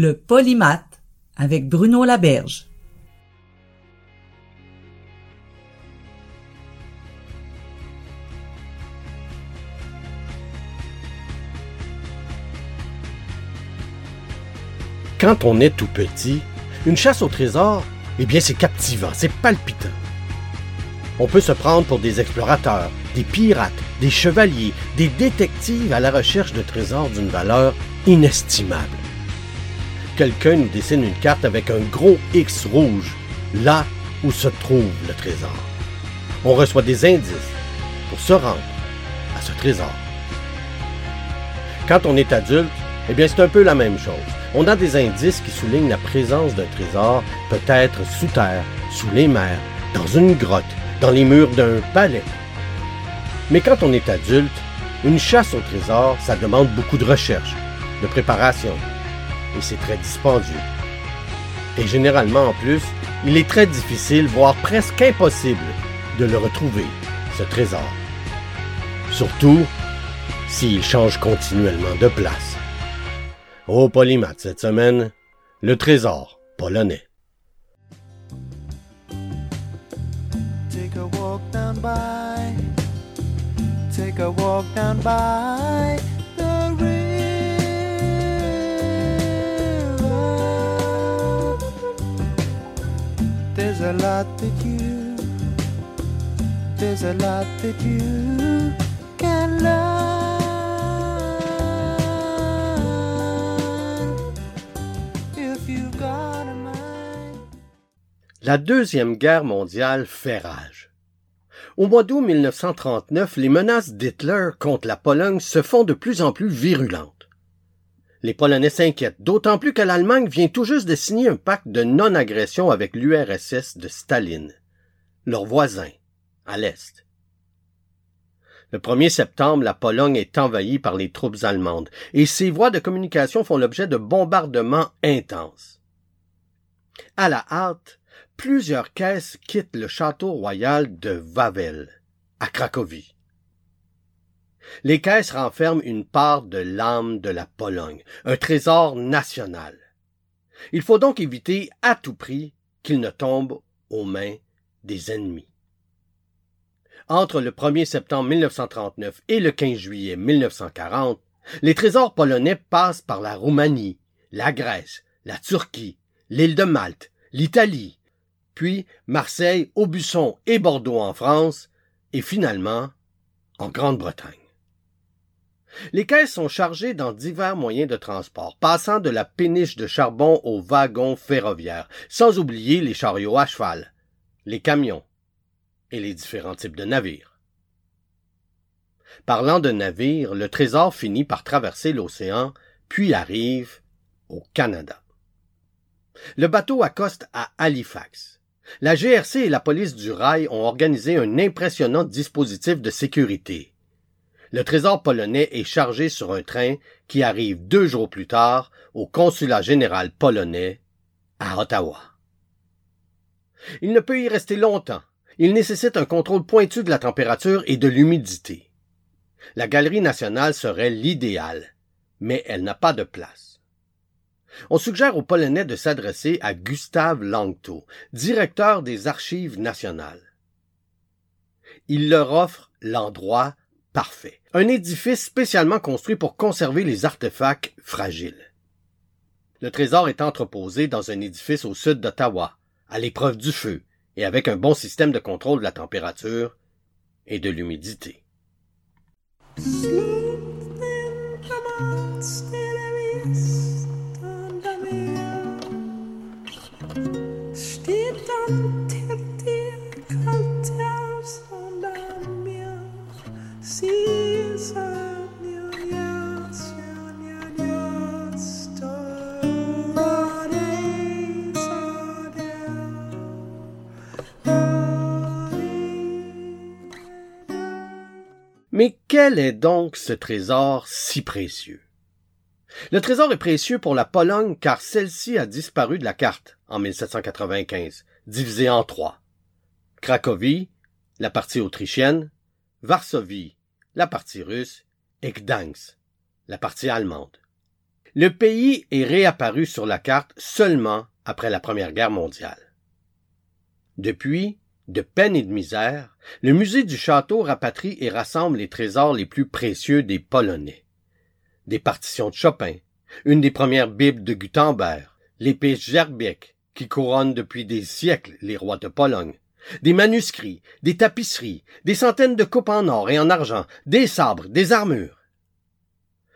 Le polymath avec Bruno Laberge. Quand on est tout petit, une chasse au trésor, eh bien c'est captivant, c'est palpitant. On peut se prendre pour des explorateurs, des pirates, des chevaliers, des détectives à la recherche de trésors d'une valeur inestimable. Quelqu'un nous dessine une carte avec un gros X rouge, là où se trouve le trésor. On reçoit des indices pour se rendre à ce trésor. Quand on est adulte, eh bien c'est un peu la même chose. On a des indices qui soulignent la présence d'un trésor, peut-être sous terre, sous les mers, dans une grotte, dans les murs d'un palais. Mais quand on est adulte, une chasse au trésor, ça demande beaucoup de recherche, de préparation, et c'est très dispendieux. Et généralement en plus, il est très difficile, voire presque impossible, de le retrouver, ce trésor. Surtout s'il change continuellement de place. Au Polymath cette semaine, le trésor polonais. Take a walk down by, take a walk down by La Deuxième Guerre mondiale fait rage. Au mois d'août 1939, les menaces d'Hitler contre la Pologne se font de plus en plus virulentes. Les Polonais s'inquiètent, d'autant plus que l'Allemagne vient tout juste de signer un pacte de non-agression avec l'URSS de Staline, leur voisin, à l'Est. Le 1er septembre, la Pologne est envahie par les troupes allemandes et ses voies de communication font l'objet de bombardements intenses. À la hâte, plusieurs caisses quittent le château royal de Wawel, à Cracovie. Les caisses renferment une part de l'âme de la Pologne, un trésor national. Il faut donc éviter à tout prix qu'il ne tombe aux mains des ennemis. Entre le 1er septembre 1939 et le 15 juillet 1940, les trésors polonais passent par la Roumanie, la Grèce, la Turquie, l'île de Malte, l'Italie, puis Marseille, Aubusson et Bordeaux en France, et finalement en Grande-Bretagne. Les caisses sont chargées dans divers moyens de transport, passant de la péniche de charbon aux wagons ferroviaires, sans oublier les chariots à cheval, les camions et les différents types de navires. Parlant de navires, le trésor finit par traverser l'océan, puis arrive au Canada. Le bateau accoste à Halifax. La GRC et la police du rail ont organisé un impressionnant dispositif de sécurité. Le trésor polonais est chargé sur un train qui arrive deux jours plus tard au consulat général polonais à Ottawa. Il ne peut y rester longtemps. Il nécessite un contrôle pointu de la température et de l'humidité. La Galerie nationale serait l'idéal, mais elle n'a pas de place. On suggère aux Polonais de s'adresser à Gustave Langto, directeur des Archives nationales. Il leur offre l'endroit parfait, un édifice spécialement construit pour conserver les artefacts fragiles. Le trésor est entreposé dans un édifice au sud d'Ottawa, à l'épreuve du feu, et avec un bon système de contrôle de la température et de l'humidité. Mais quel est donc ce trésor si précieux? Le trésor est précieux pour la Pologne car celle-ci a disparu de la carte en 1795, divisée en trois. Cracovie, la partie autrichienne, Varsovie, la partie russe, et Gdansk, la partie allemande. Le pays est réapparu sur la carte seulement après la Première Guerre mondiale. Depuis, de peine et de misère, le musée du château rapatrie et rassemble les trésors les plus précieux des Polonais. Des partitions de Chopin, une des premières Bibles de Gutenberg, l'épée Gerbeck, qui couronne depuis des siècles les rois de Pologne, des manuscrits, des tapisseries, des centaines de coupes en or et en argent, des sabres, des armures.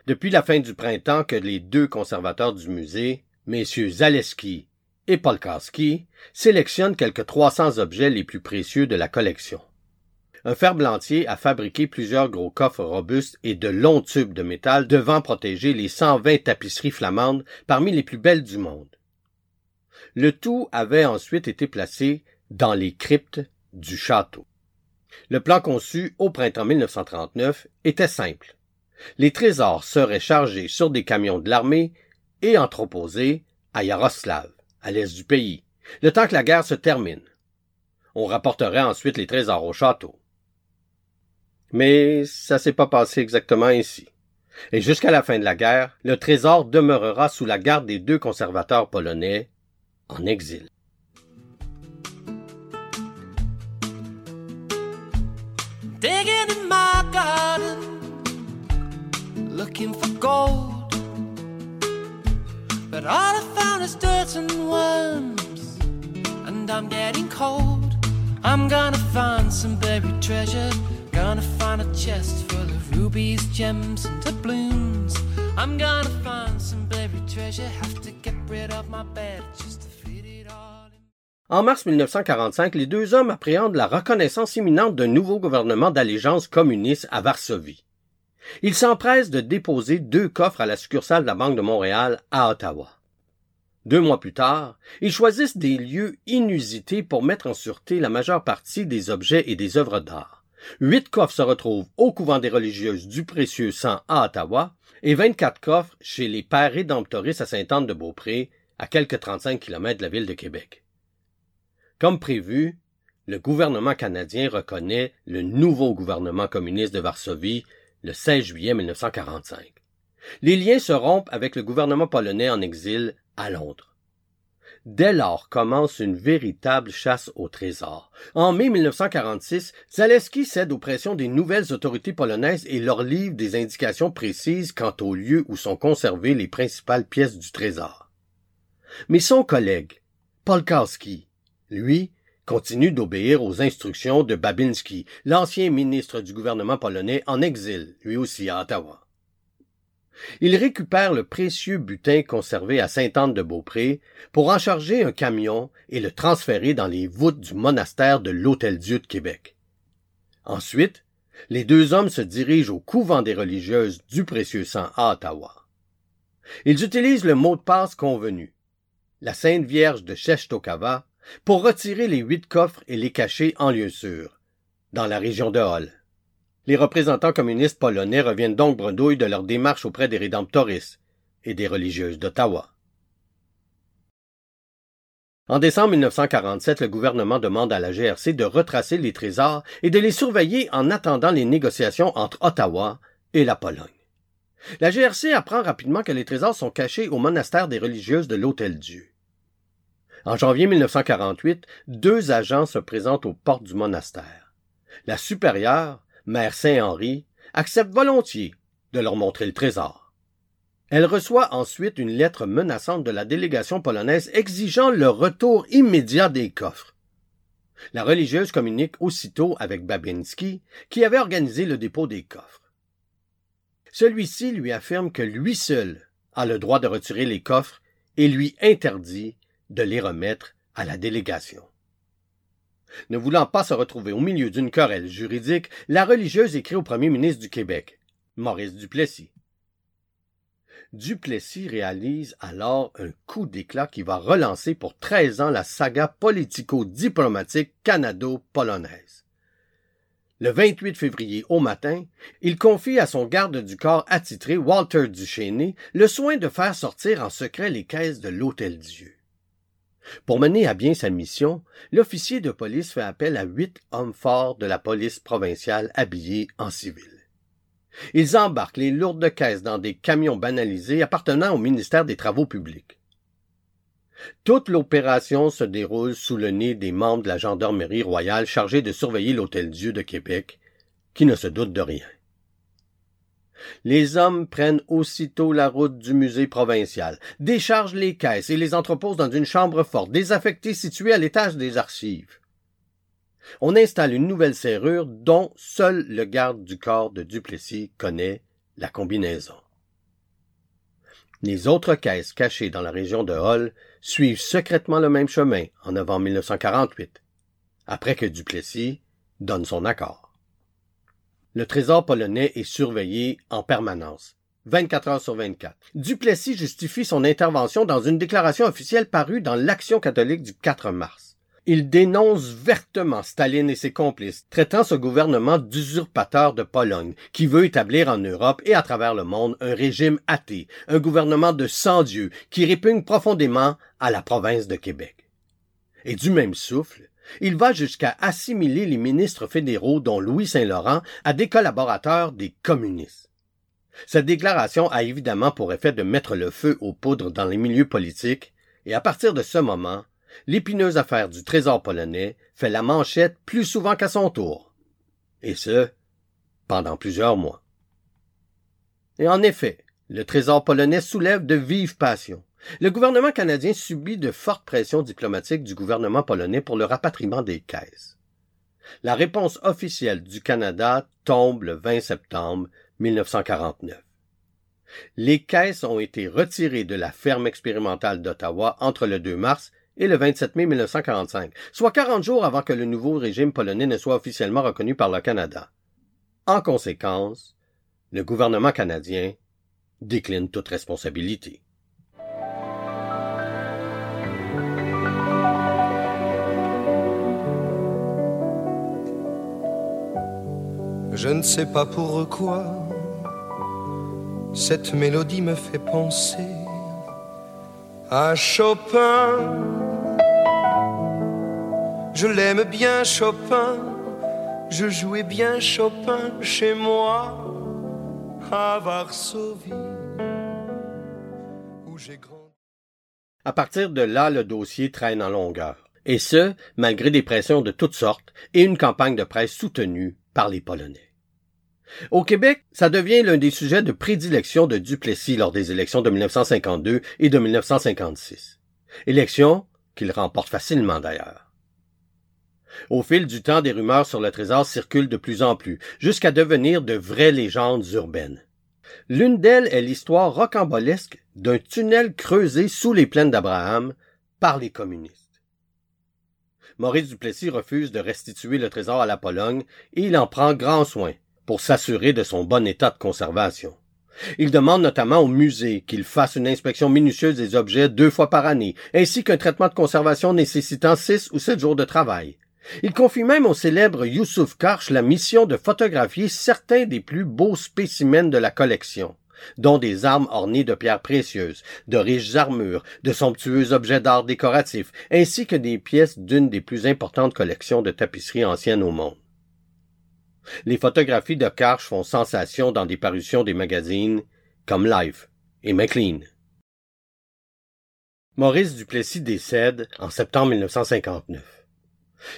Depuis la fin du printemps que les deux conservateurs du musée, messieurs Zaleski et Polkowski, sélectionnent quelques 300 objets les plus précieux de la collection. Un ferblantier a fabriqué plusieurs gros coffres robustes et de longs tubes de métal devant protéger les 120 tapisseries flamandes parmi les plus belles du monde. Le tout avait ensuite été placé dans les cryptes du château. Le plan conçu au printemps 1939 était simple. Les trésors seraient chargés sur des camions de l'armée et entreposés à Yaroslav, à l'est du pays, le temps que la guerre se termine. On rapporterait ensuite les trésors au château. Mais ça s'est pas passé exactement ainsi. Et jusqu'à la fin de la guerre, le trésor demeurera sous la garde des deux conservateurs polonais en exil. But all I found is dirt and worms, and I'm getting cold. I'm gonna find some buried treasure, gonna find a chest full of rubies, gems, and doubloons. I'm gonna find some buried treasure, have to get rid of my bed just. En mars 1945, les deux hommes appréhendent la reconnaissance imminente d'un nouveau gouvernement d'allégeance communiste à Varsovie. Ils s'empressent de déposer deux coffres à la succursale de la Banque de Montréal à Ottawa. Deux mois plus tard, ils choisissent des lieux inusités pour mettre en sûreté la majeure partie des objets et des œuvres d'art. Huit coffres se retrouvent au couvent des religieuses du Précieux Sang à Ottawa et 24 coffres chez les Pères Rédemptoristes à Sainte-Anne-de-Beaupré, à quelques 35 kilomètres de la ville de Québec. Comme prévu, le gouvernement canadien reconnaît le nouveau gouvernement communiste de Varsovie le 16 juillet 1945. Les liens se rompent avec le gouvernement polonais en exil à Londres. Dès lors commence une véritable chasse au trésor. En mai 1946, Zaleski cède aux pressions des nouvelles autorités polonaises et leur livre des indications précises quant au lieu où sont conservées les principales pièces du trésor. Mais son collègue, Polkowski, lui, continue d'obéir aux instructions de Babinski, l'ancien ministre du gouvernement polonais en exil, lui aussi à Ottawa. Il récupère le précieux butin conservé à Sainte-Anne-de-Beaupré pour en charger un camion et le transférer dans les voûtes du monastère de l'Hôtel-Dieu de Québec. Ensuite, les deux hommes se dirigent au couvent des religieuses du précieux sang à Ottawa. Ils utilisent le mot de passe convenu, la Sainte Vierge de Chestokava, pour retirer les huit coffres et les cacher en lieu sûr, dans la région de Hall. Les représentants communistes polonais reviennent donc bredouilles de leur démarche auprès des Rédemptoristes et des religieuses d'Ottawa. En décembre 1947, le gouvernement demande à la GRC de retracer les trésors et de les surveiller en attendant les négociations entre Ottawa et la Pologne. La GRC apprend rapidement que les trésors sont cachés au monastère des religieuses de l'Hôtel-Dieu. En janvier 1948, deux agents se présentent aux portes du monastère. La supérieure, Mère Saint-Henri, accepte volontiers de leur montrer le trésor. Elle reçoit ensuite une lettre menaçante de la délégation polonaise exigeant le retour immédiat des coffres. La religieuse communique aussitôt avec Babinski, qui avait organisé le dépôt des coffres. Celui-ci lui affirme que lui seul a le droit de retirer les coffres et lui interdit de les remettre à la délégation. Ne voulant pas se retrouver au milieu d'une querelle juridique, la religieuse écrit au premier ministre du Québec, Maurice Duplessis. Duplessis réalise alors un coup d'éclat qui va relancer pour 13 ans la saga politico-diplomatique canado-polonaise. Le 28 février au matin, il confie à son garde du corps attitré Walter Duchesne le soin de faire sortir en secret les caisses de l'Hôtel Dieu. Pour mener à bien sa mission, l'officier de police fait appel à huit hommes forts de la police provinciale habillés en civil. Ils embarquent les lourdes caisses dans des camions banalisés appartenant au ministère des Travaux publics. Toute l'opération se déroule sous le nez des membres de la gendarmerie royale chargés de surveiller l'Hôtel-Dieu de Québec, qui ne se doutent de rien. Les hommes prennent aussitôt la route du musée provincial, déchargent les caisses et les entreposent dans une chambre forte désaffectée située à l'étage des archives. On installe une nouvelle serrure dont seul le garde du corps de Duplessis connaît la combinaison. Les autres caisses cachées dans la région de Hall suivent secrètement le même chemin en novembre 1948, après que Duplessis donne son accord. Le trésor polonais est surveillé en permanence, 24 heures sur 24. Duplessis justifie son intervention dans une déclaration officielle parue dans l'Action catholique du 4 mars. Il dénonce vertement Staline et ses complices, traitant ce gouvernement d'usurpateur de Pologne, qui veut établir en Europe et à travers le monde un régime athée, un gouvernement de sans-dieu, qui répugne profondément à la province de Québec. Et du même souffle, il va jusqu'à assimiler les ministres fédéraux, dont Louis Saint-Laurent, à des collaborateurs des communistes. Cette déclaration a évidemment pour effet de mettre le feu aux poudres dans les milieux politiques, et à partir de ce moment, l'épineuse affaire du trésor polonais fait la manchette plus souvent qu'à son tour. Et ce, pendant plusieurs mois. Et en effet, le trésor polonais soulève de vives passions. Le gouvernement canadien subit de fortes pressions diplomatiques du gouvernement polonais pour le rapatriement des caisses. La réponse officielle du Canada tombe le 20 septembre 1949. Les caisses ont été retirées de la ferme expérimentale d'Ottawa entre le 2 mars et le 27 mai 1945, soit 40 jours avant que le nouveau régime polonais ne soit officiellement reconnu par le Canada. En conséquence, le gouvernement canadien décline toute responsabilité. Je ne sais pas pourquoi cette mélodie me fait penser à Chopin. Je l'aime bien Chopin, je jouais bien Chopin chez moi à Varsovie. À partir de là, le dossier traîne en longueur. Et ce, malgré des pressions de toutes sortes et une campagne de presse soutenue par les Polonais. Au Québec, ça devient l'un des sujets de prédilection de Duplessis lors des élections de 1952 et de 1956. Élections qu'il remporte facilement d'ailleurs. Au fil du temps, des rumeurs sur le trésor circulent de plus en plus, jusqu'à devenir de vraies légendes urbaines. L'une d'elles est l'histoire rocambolesque d'un tunnel creusé sous les plaines d'Abraham par les communistes. Maurice Duplessis refuse de restituer le trésor à la Pologne et il en prend grand soin pour s'assurer de son bon état de conservation. Il demande notamment au musée qu'il fasse une inspection minutieuse des objets deux fois par année, ainsi qu'un traitement de conservation nécessitant six ou sept jours de travail. Il confie même au célèbre Youssouf Karch la mission de photographier certains des plus beaux spécimens de la collection, dont des armes ornées de pierres précieuses, de riches armures, de somptueux objets d'art décoratifs, ainsi que des pièces d'une des plus importantes collections de tapisseries anciennes au monde. Les photographies de Karch font sensation dans des parutions des magazines comme Life et McLean. Maurice Duplessis décède en septembre 1959.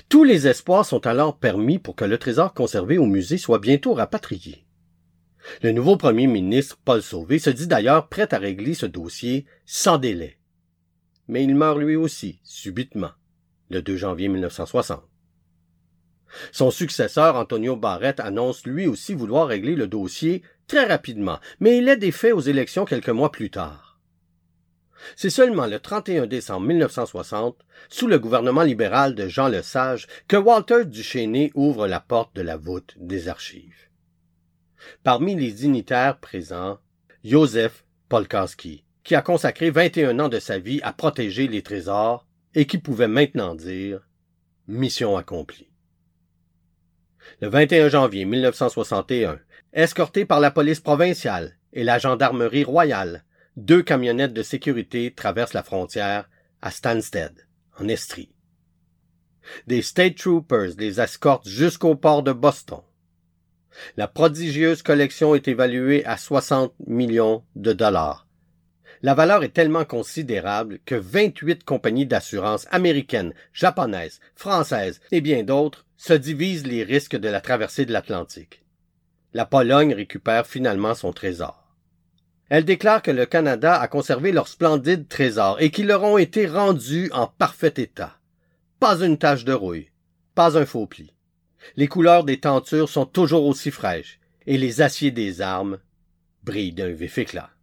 Tous les espoirs sont alors permis pour que le trésor conservé au musée soit bientôt rapatrié. Le nouveau premier ministre, Paul Sauvé, se dit d'ailleurs prêt à régler ce dossier sans délai. Mais il meurt lui aussi, subitement, le 2 janvier 1960. Son successeur, Antonio Barrett, annonce lui aussi vouloir régler le dossier très rapidement, mais il est défait aux élections quelques mois plus tard. C'est seulement le 31 décembre 1960, sous le gouvernement libéral de Jean Lesage, que Walter Duchesne ouvre la porte de la voûte des archives. Parmi les dignitaires présents, Joseph Polkowski, qui a consacré 21 ans de sa vie à protéger les trésors et qui pouvait maintenant dire mission accomplie. Le 21 janvier 1961, escortés par la police provinciale et la gendarmerie royale, deux camionnettes de sécurité traversent la frontière à Stansted, en Estrie. Des State Troopers les escortent jusqu'au port de Boston. La prodigieuse collection est évaluée à 60 millions de dollars. La valeur est tellement considérable que 28 compagnies d'assurance américaines, japonaises, françaises et bien d'autres se divisent les risques de la traversée de l'Atlantique. La Pologne récupère finalement son trésor. Elle déclare que le Canada a conservé leurs splendides trésors et qu'ils leur ont été rendus en parfait état. Pas une tache de rouille, pas un faux pli. Les couleurs des tentures sont toujours aussi fraîches, et les aciers des armes brillent d'un vif éclat.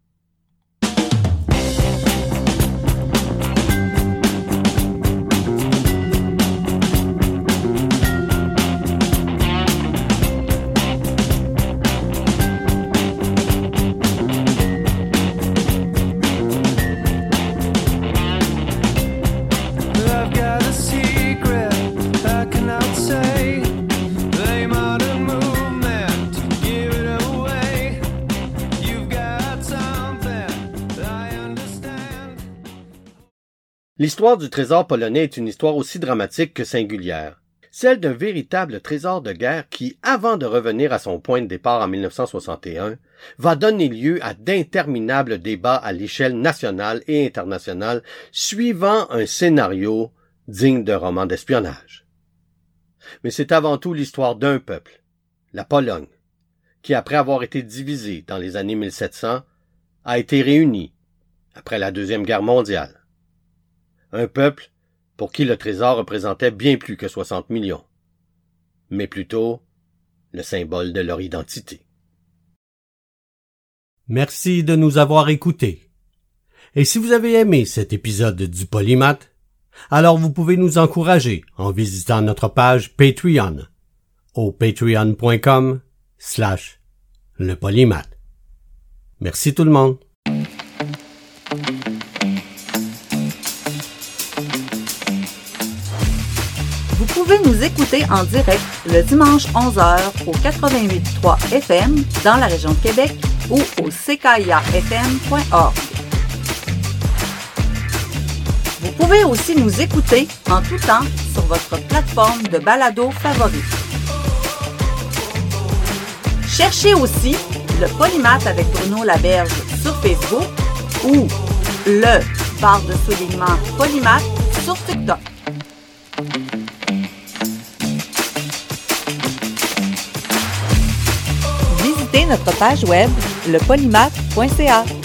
L'histoire du trésor polonais est une histoire aussi dramatique que singulière. Celle d'un véritable trésor de guerre qui, avant de revenir à son point de départ en 1961, va donner lieu à d'interminables débats à l'échelle nationale et internationale suivant un scénario digne d'un roman d'espionnage. Mais c'est avant tout l'histoire d'un peuple, la Pologne, qui après avoir été divisée dans les années 1700, a été réunie après la Deuxième Guerre mondiale. Un peuple pour qui le trésor représentait bien plus que 60 millions, mais plutôt le symbole de leur identité. Merci de nous avoir écoutés. Et si vous avez aimé cet épisode du Polymath, alors vous pouvez nous encourager en visitant notre page Patreon au patreon.com slash le polymath. Merci tout le monde. Pouvez nous écouter en direct le dimanche 11h au 88.3 FM dans la région de Québec ou au ckiafm.org. Vous pouvez aussi nous écouter en tout temps sur votre plateforme de balado favorite. Cherchez aussi le Polymath avec Bruno Laberge sur Facebook ou le barre de soulignement Polymath sur TikTok. Notre page web lepolymath.ca.